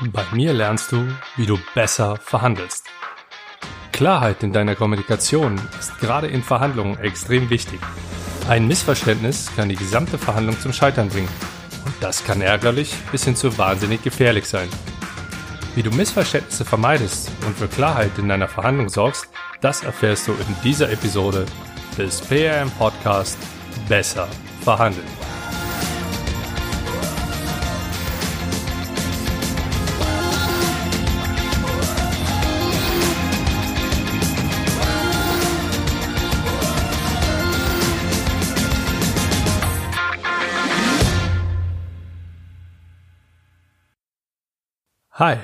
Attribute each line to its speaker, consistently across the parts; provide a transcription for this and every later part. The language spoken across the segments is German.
Speaker 1: Bei mir lernst du, wie du besser verhandelst. Klarheit in deiner Kommunikation ist gerade in Verhandlungen extrem wichtig. Ein Missverständnis kann die gesamte Verhandlung zum Scheitern bringen. Und das kann ärgerlich bis hin zu wahnsinnig gefährlich sein. Wie du Missverständnisse vermeidest und für Klarheit in deiner Verhandlung sorgst, das erfährst du in dieser Episode des PRM Podcast Besser verhandeln. Hi,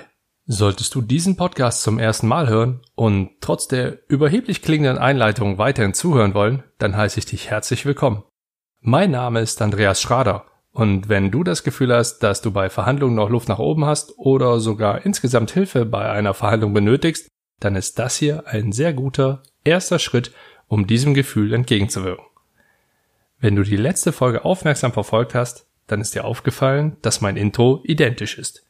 Speaker 1: solltest du diesen Podcast zum ersten Mal hören und trotz der überheblich klingenden Einleitung weiterhin zuhören wollen, dann heiße ich dich herzlich willkommen. Mein Name ist Andreas Schrader und wenn du das Gefühl hast, dass du bei Verhandlungen noch Luft nach oben hast oder sogar insgesamt Hilfe bei einer Verhandlung benötigst, dann ist das hier ein sehr guter erster Schritt, um diesem Gefühl entgegenzuwirken. Wenn du die letzte Folge aufmerksam verfolgt hast, dann ist dir aufgefallen, dass mein Intro identisch ist.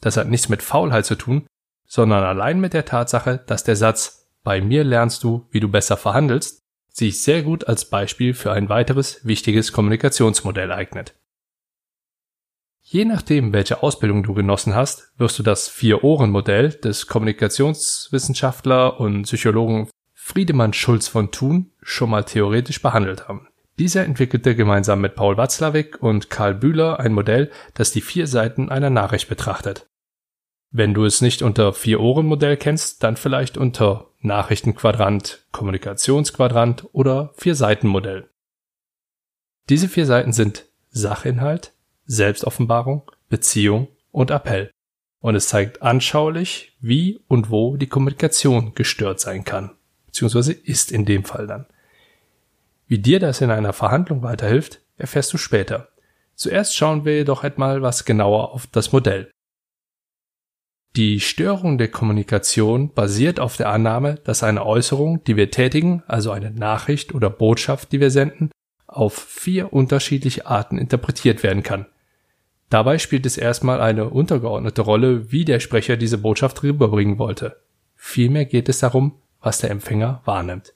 Speaker 1: Das hat nichts mit Faulheit zu tun, sondern allein mit der Tatsache, dass der Satz Bei mir lernst du, wie du besser verhandelst, sich sehr gut als Beispiel für ein weiteres wichtiges Kommunikationsmodell eignet. Je nachdem, welche Ausbildung du genossen hast, wirst du das Vier-Ohren-Modell des Kommunikationswissenschaftler und Psychologen Friedemann Schulz von Thun schon mal theoretisch behandelt haben. Dieser entwickelte gemeinsam mit Paul Watzlawick und Karl Bühler ein Modell, das die vier Seiten einer Nachricht betrachtet. Wenn du es nicht unter Vier-Ohren-Modell kennst, dann vielleicht unter Nachrichtenquadrant, Kommunikationsquadrant oder Vier-Seiten-Modell. Diese vier Seiten sind Sachinhalt, Selbstoffenbarung, Beziehung und Appell. Und es zeigt anschaulich, wie und wo die Kommunikation gestört sein kann, beziehungsweise ist in dem Fall dann. Wie dir das in einer Verhandlung weiterhilft, erfährst du später. Zuerst schauen wir jedoch einmal was genauer auf das Modell. Die Störung der Kommunikation basiert auf der Annahme, dass eine Äußerung, die wir tätigen, also eine Nachricht oder Botschaft, die wir senden, auf vier unterschiedliche Arten interpretiert werden kann. Dabei spielt es erstmal eine untergeordnete Rolle, wie der Sprecher diese Botschaft rüberbringen wollte. Vielmehr geht es darum, was der Empfänger wahrnimmt.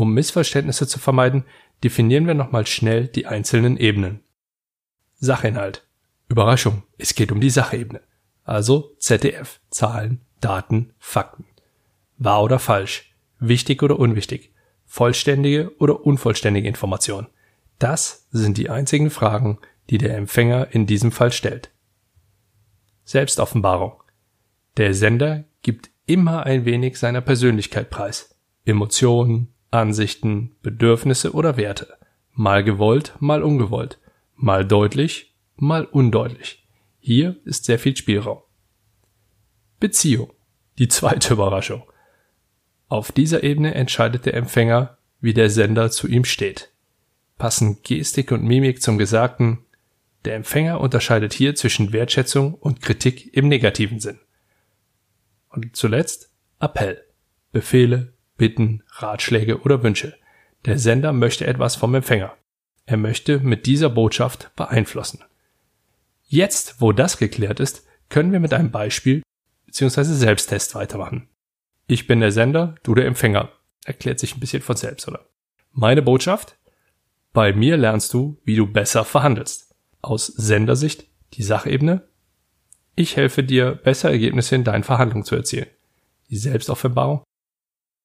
Speaker 1: Um Missverständnisse zu vermeiden, definieren wir nochmal schnell die einzelnen Ebenen. Sachinhalt. Überraschung, es geht um die Sachebene. Also ZDF, Zahlen, Daten, Fakten. Wahr oder falsch, wichtig oder unwichtig, vollständige oder unvollständige Information. Das sind die einzigen Fragen, die der Empfänger in diesem Fall stellt. Selbstoffenbarung. Der Sender gibt immer ein wenig seiner Persönlichkeit preis. Emotionen, Ansichten, Bedürfnisse oder Werte. Mal gewollt, mal ungewollt. Mal deutlich, mal undeutlich. Hier ist sehr viel Spielraum. Beziehung. Die zweite Überraschung. Auf dieser Ebene entscheidet der Empfänger, wie der Sender zu ihm steht. Passen Gestik und Mimik zum Gesagten. Der Empfänger unterscheidet hier zwischen Wertschätzung und Kritik im negativen Sinn. Und zuletzt Appell. Befehle, Bitten, Ratschläge oder Wünsche. Der Sender möchte etwas vom Empfänger. Er möchte mit dieser Botschaft beeinflussen. Jetzt, wo das geklärt ist, können wir mit einem Beispiel bzw. Selbsttest weitermachen. Ich bin der Sender, du der Empfänger. Erklärt sich ein bisschen von selbst, oder? Meine Botschaft? Bei mir lernst du, wie du besser verhandelst. Aus Sendersicht die Sachebene. Ich helfe dir, bessere Ergebnisse in deinen Verhandlungen zu erzielen. Die Selbstoffenbarung.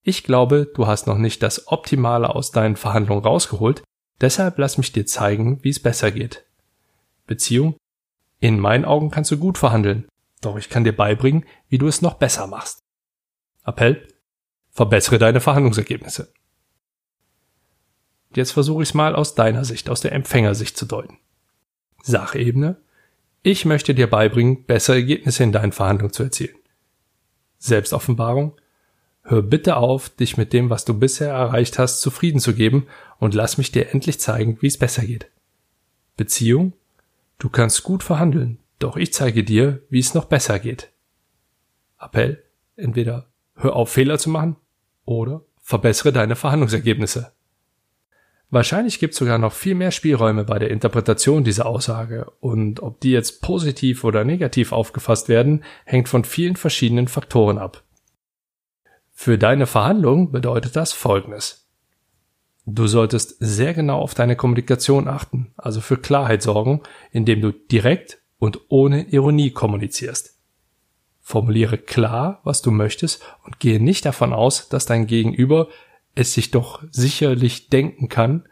Speaker 1: Ich glaube, du hast noch nicht das Optimale aus deinen Verhandlungen rausgeholt, deshalb lass mich dir zeigen, wie es besser geht. Beziehung? In meinen Augen kannst du gut verhandeln, doch ich kann dir beibringen, wie du es noch besser machst. Appell? Verbessere deine Verhandlungsergebnisse. Jetzt versuche ich es mal aus deiner Sicht, aus der Empfängersicht zu deuten. Sachebene? Ich möchte dir beibringen, bessere Ergebnisse in deinen Verhandlungen zu erzielen. Selbstoffenbarung? Hör bitte auf, dich mit dem, was du bisher erreicht hast, zufrieden zu geben und lass mich dir endlich zeigen, wie es besser geht. Beziehung? Du kannst gut verhandeln, doch ich zeige dir, wie es noch besser geht. Appell? Entweder hör auf, Fehler zu machen oder verbessere deine Verhandlungsergebnisse. Wahrscheinlich gibt es sogar noch viel mehr Spielräume bei der Interpretation dieser Aussage und ob die jetzt positiv oder negativ aufgefasst werden, hängt von vielen verschiedenen Faktoren ab. Für deine Verhandlung bedeutet das Folgendes. Du solltest sehr genau auf deine Kommunikation achten, also für Klarheit sorgen, indem du direkt und ohne Ironie kommunizierst. Formuliere klar, was du möchtest und gehe nicht davon aus, dass dein Gegenüber es sich doch sicherlich denken kann,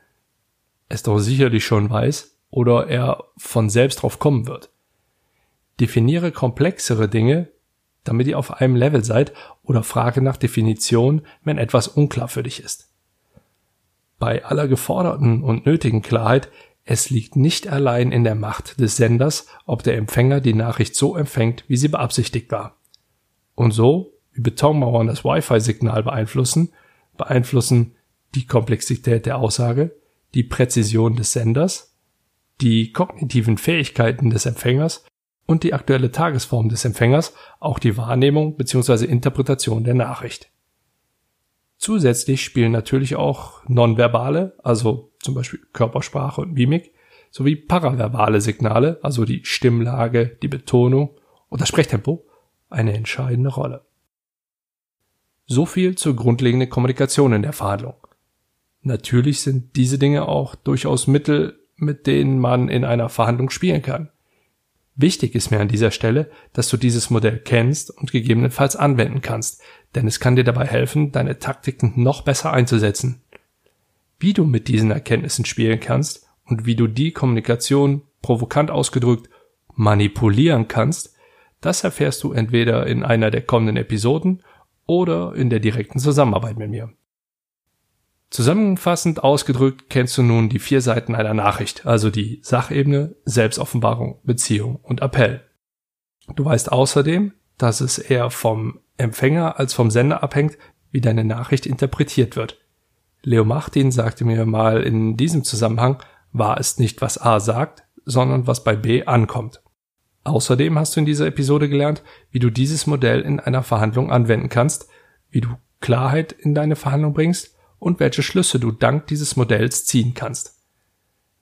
Speaker 1: es doch sicherlich schon weiß oder er von selbst drauf kommen wird. Definiere komplexere Dinge, damit ihr auf einem Level seid oder frage nach Definition, wenn etwas unklar für dich ist. Bei aller geforderten und nötigen Klarheit, es liegt nicht allein in der Macht des Senders, ob der Empfänger die Nachricht so empfängt, wie sie beabsichtigt war. Und so, wie Betonmauern das Wi-Fi-Signal beeinflussen, beeinflussen die Komplexität der Aussage, die Präzision des Senders, die kognitiven Fähigkeiten des Empfängers und die aktuelle Tagesform des Empfängers auch die Wahrnehmung bzw. Interpretation der Nachricht. Zusätzlich spielen natürlich auch nonverbale, also zum Beispiel Körpersprache und Mimik, sowie paraverbale Signale, also die Stimmlage, die Betonung und das Sprechtempo, eine entscheidende Rolle. So viel zur grundlegenden Kommunikation in der Verhandlung. Natürlich sind diese Dinge auch durchaus Mittel, mit denen man in einer Verhandlung spielen kann. Wichtig ist mir an dieser Stelle, dass du dieses Modell kennst und gegebenenfalls anwenden kannst, denn es kann dir dabei helfen, deine Taktiken noch besser einzusetzen. Wie du mit diesen Erkenntnissen spielen kannst und wie du die Kommunikation, provokant ausgedrückt, manipulieren kannst, das erfährst du entweder in einer der kommenden Episoden oder in der direkten Zusammenarbeit mit mir. Zusammenfassend ausgedrückt kennst du nun die vier Seiten einer Nachricht, also die Sachebene, Selbstoffenbarung, Beziehung und Appell. Du weißt außerdem, dass es eher vom Empfänger als vom Sender abhängt, wie deine Nachricht interpretiert wird. Leo Martin sagte mir mal in diesem Zusammenhang, war es nicht, was A sagt, sondern was bei B ankommt. Außerdem hast du in dieser Episode gelernt, wie du dieses Modell in einer Verhandlung anwenden kannst, wie du Klarheit in deine Verhandlung bringst und welche Schlüsse du dank dieses Modells ziehen kannst.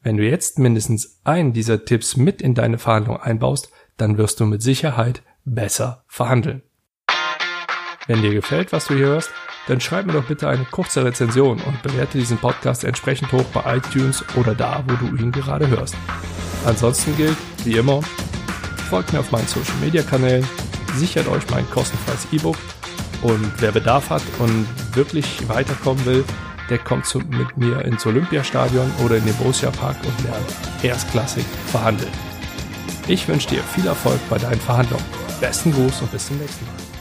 Speaker 1: Wenn du jetzt mindestens einen dieser Tipps mit in deine Verhandlung einbaust, dann wirst du mit Sicherheit besser verhandeln. Wenn dir gefällt, was du hier hörst, dann schreib mir doch bitte eine kurze Rezension und bewerte diesen Podcast entsprechend hoch bei iTunes oder da, wo du ihn gerade hörst. Ansonsten gilt, wie immer, folgt mir auf meinen Social Media Kanälen, sichert euch mein kostenfreies E-Book und wer Bedarf hat und wirklich weiterkommen will, der kommt zu, mit mir ins Olympiastadion oder in den Borussia Park und lernt erstklassig verhandeln. Ich wünsche dir viel Erfolg bei deinen Verhandlungen. Besten Gruß und bis zum nächsten Mal.